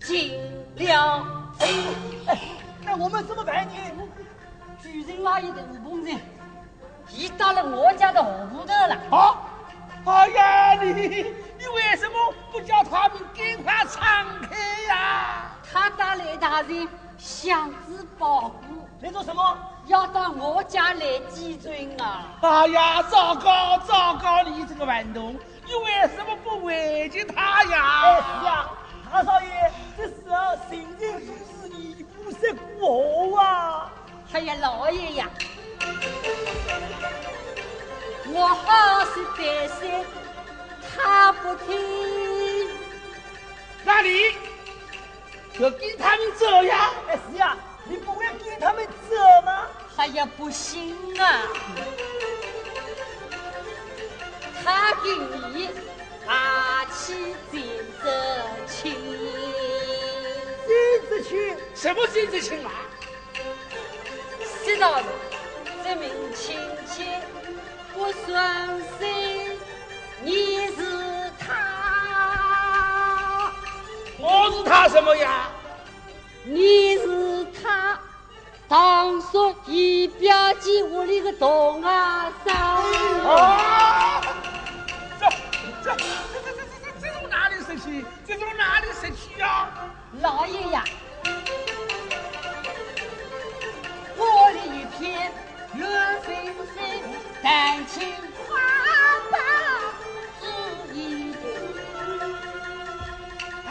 尽量，哎，那我们怎么办呢？主人拉一个乌篷船，你到了我家的河头了。好，哎呀，你你为什么不叫他们赶快敞开呀？他带来大人箱子包裹，来做什么？要到我家来祭尊啊！哎呀，糟糕，糟糕，你这个顽童！你为什么不回敬他呀？哎呀，大少爷，这时候行人如是，你不是我啊！哎呀，老爷呀，我好心担心他不听，那你就跟他们走呀？哎是呀，你不会跟他们走吗？哎呀，不行啊！他给你大起姐子亲，姐子亲什么姐子亲啊？知道的，这名亲戚不算谁你是他，我是他什么呀？你是他，堂叔姨表姐屋里个大外甥。老爷呀，我的一片绿纷纷，丹青花苞枝一地。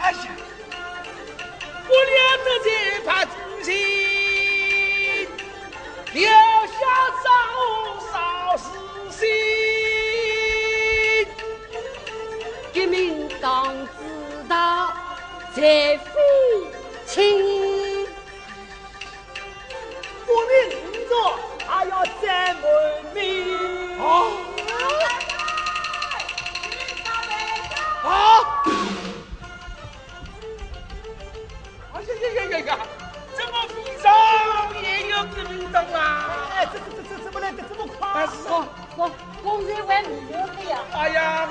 哎呀，我俩这在怕自己留下朝朝思心，革命党知道在。啊！啊！我这……呀呀呀呀！快？我我我呀！呀，呀！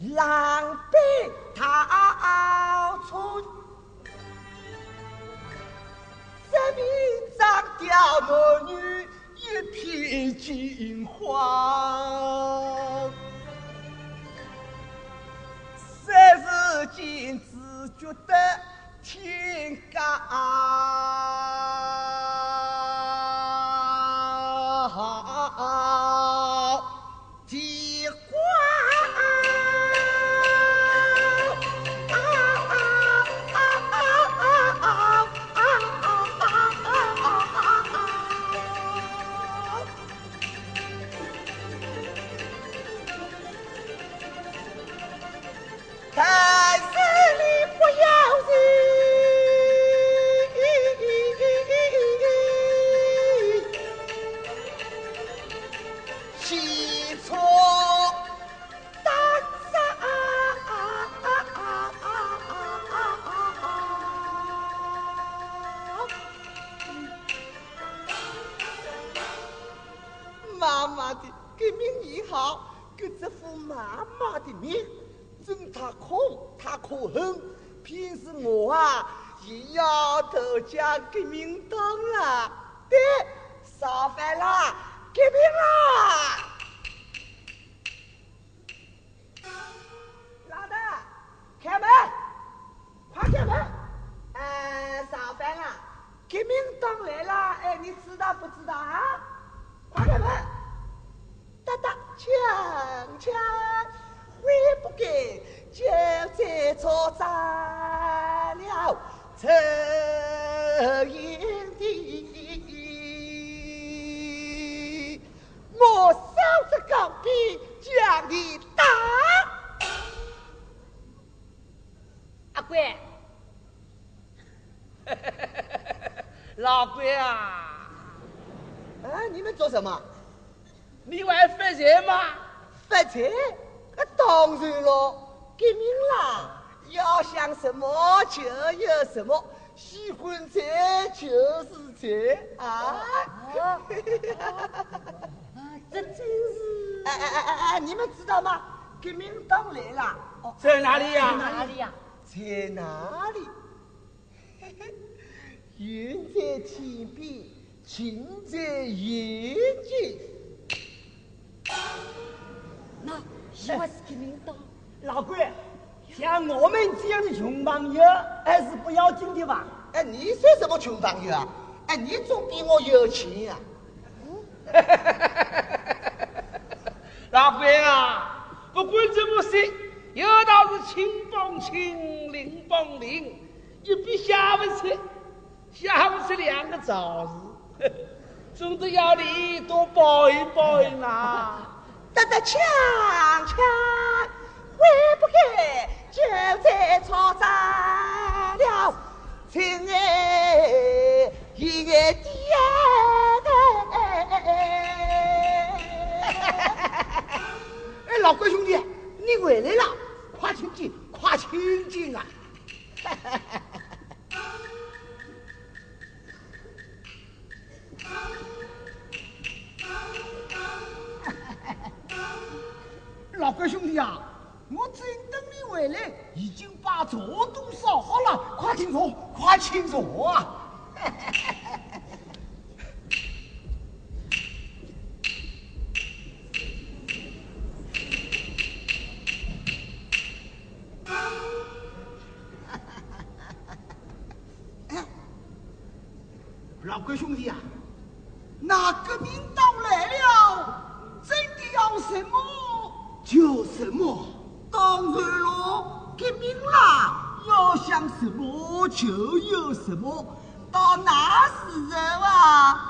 lie. 好给这副妈妈的面，真他空，他可恨。平时我啊，也要投家革命党了。对，烧饭啦，革命啦！老大，开门，快开门！哎、呃，烧饭啦，革命党来了！哎，你知道不知道啊？快开门！哒哒，锵锵，悔不该，就在错斩了。陈营地，我烧着钢笔将你打。阿贵，老贵啊！哎，你们做什么？你玩发财吗？发财？那当然咯，革命啦！要想什么就有什么，喜欢财就是财啊！这真是……哎哎哎哎哎，你们知道吗？革命党来了！在哪里呀？在哪里呀？在哪里？云在天边，近在眼睛。老贵。像我们这样的穷朋友还是不要紧的吧？哎，你算什么穷朋友啊？哎，你总比我有钱呀！老贵啊，不管怎么说，有道是亲帮亲，邻帮邻，一笔下不去，下不出两个枣子，总得要你多报一报一呐！得得抢抢，会不开？就在吵杂了，亲爱一爱的哎，老怪兄弟，你回来了，快请进，快请进啊！革命党来了，真的要什么就什么。当然了，革命啦，要想什么就有什么，到那时候啊，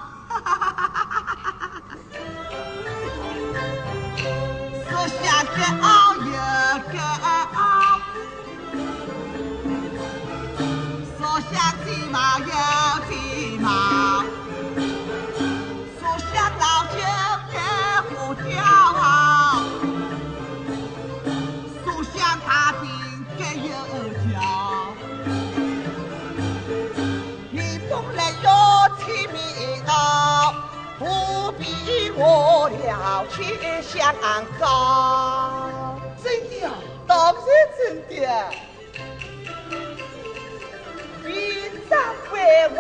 我了却香港。真的啊，当然真的。兵长为我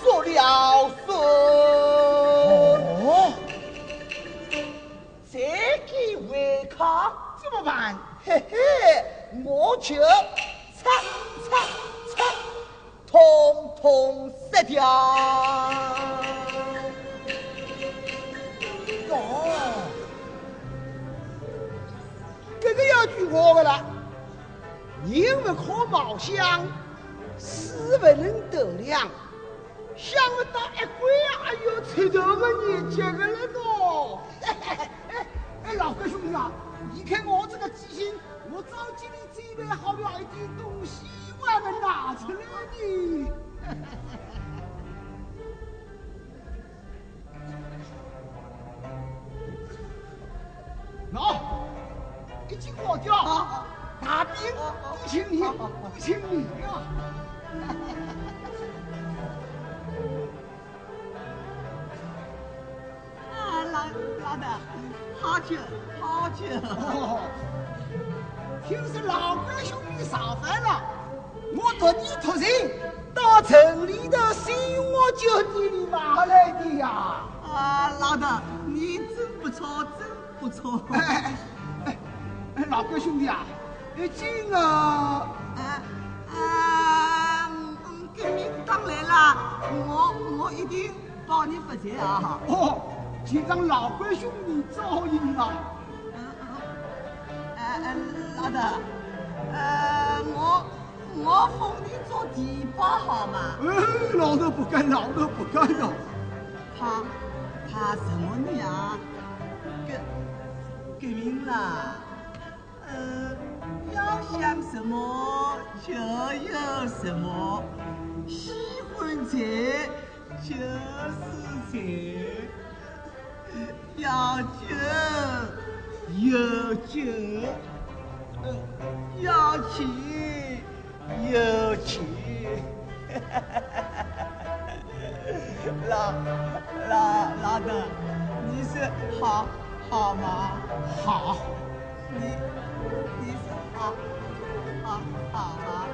说了说。哦，这个违抗怎么办？嘿嘿，我就擦擦擦，通通杀掉。我个要句话的了，人不可貌相，死不能斗量。想不到一回还有出头的日节个了喏！哎 哎，老哥兄弟啊，你看我这个记性，我早今天准备好了一点东西，我还没拿出来呢。一斤花雕，大饼不请你，不请你啊！老老的，好久好久。听说老关兄弟上班了，我特地托人到城里头新华酒店里买来的呀。啊，老大，你真不错，真不错。老哥兄弟啊，今个啊啊，革命党来了，我我一定帮你发财啊。哦。就让老关兄弟照应了。嗯嗯，哎老大，呃，我我封你做提拔好吗？哎，老头不干，老头不干了。他他什么你啊？革革命了。要想什么就有什么，喜欢财就是财。要酒有酒，要钱有钱，老老老的，你是好好吗？好，你你是好好好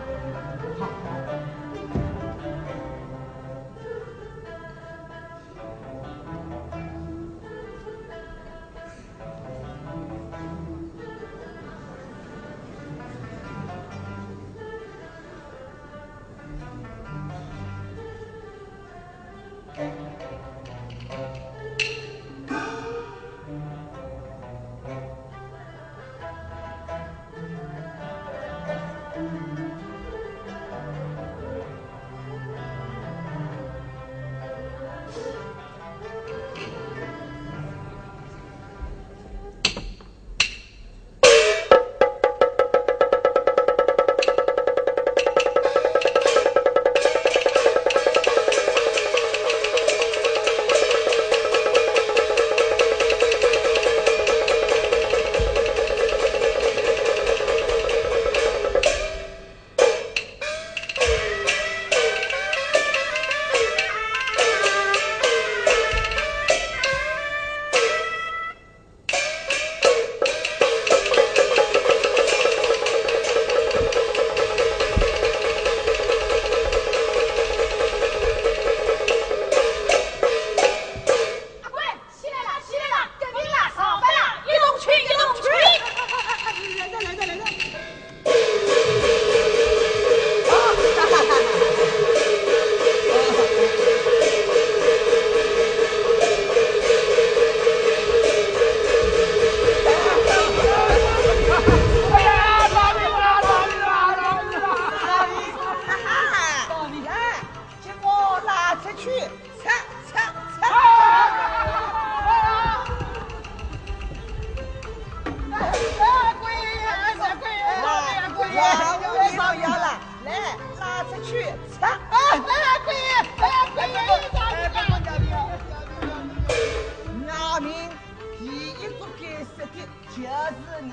就是你，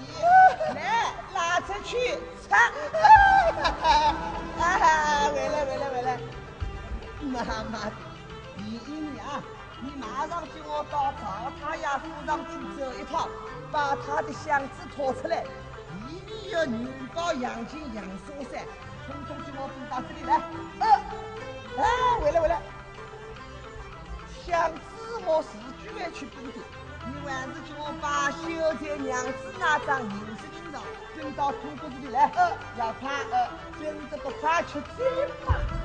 来拉出去，擦！啊哈！回来，回来，回来！妈妈，第你啊，你马上跟我到曹太爷府上去走一趟，把他的箱子拖出来，里面有牛羔、羊精、羊梭噻，统统给我搬到这里来。啊！啊！回来，回来！箱子我自己来去背的。你还是叫把秀才娘子那张银子给上，跟到土谷子里来。呃，要怕，呃，跟着不快去追嘛。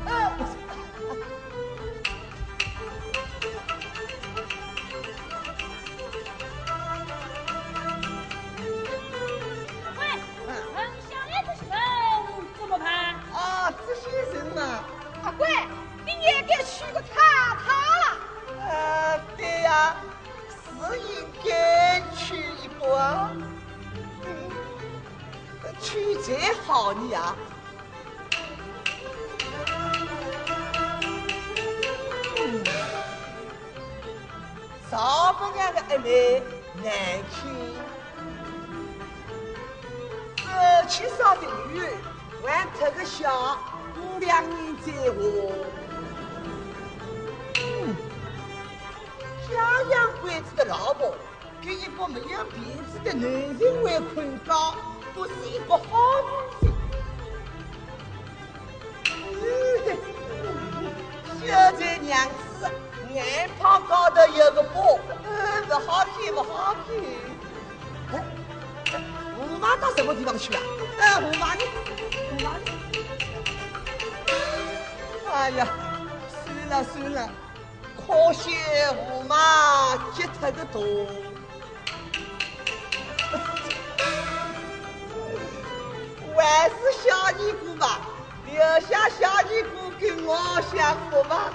难听，这七少的女儿还特个小，两人在我。家养鬼子的老婆，跟一个没有鼻子的男人为困觉，不是一个好女人。就在娘子眼泡高头有个疤，不好看，不好看。哎，胡妈到什么地方去了？哎，胡妈你，胡妈你。哎呀，算了算了，可惜胡妈接他个头。还是小尼姑吧。留下小尼姑给我享福吧。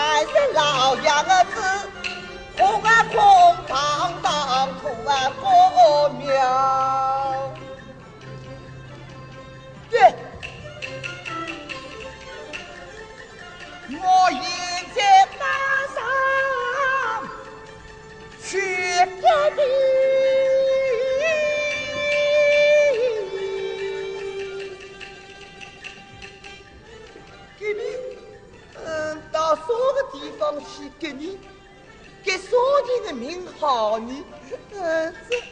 太是老样子空啊空荡荡出啊个庙我一见马上去天你东西给你给苏弟的名好呢儿子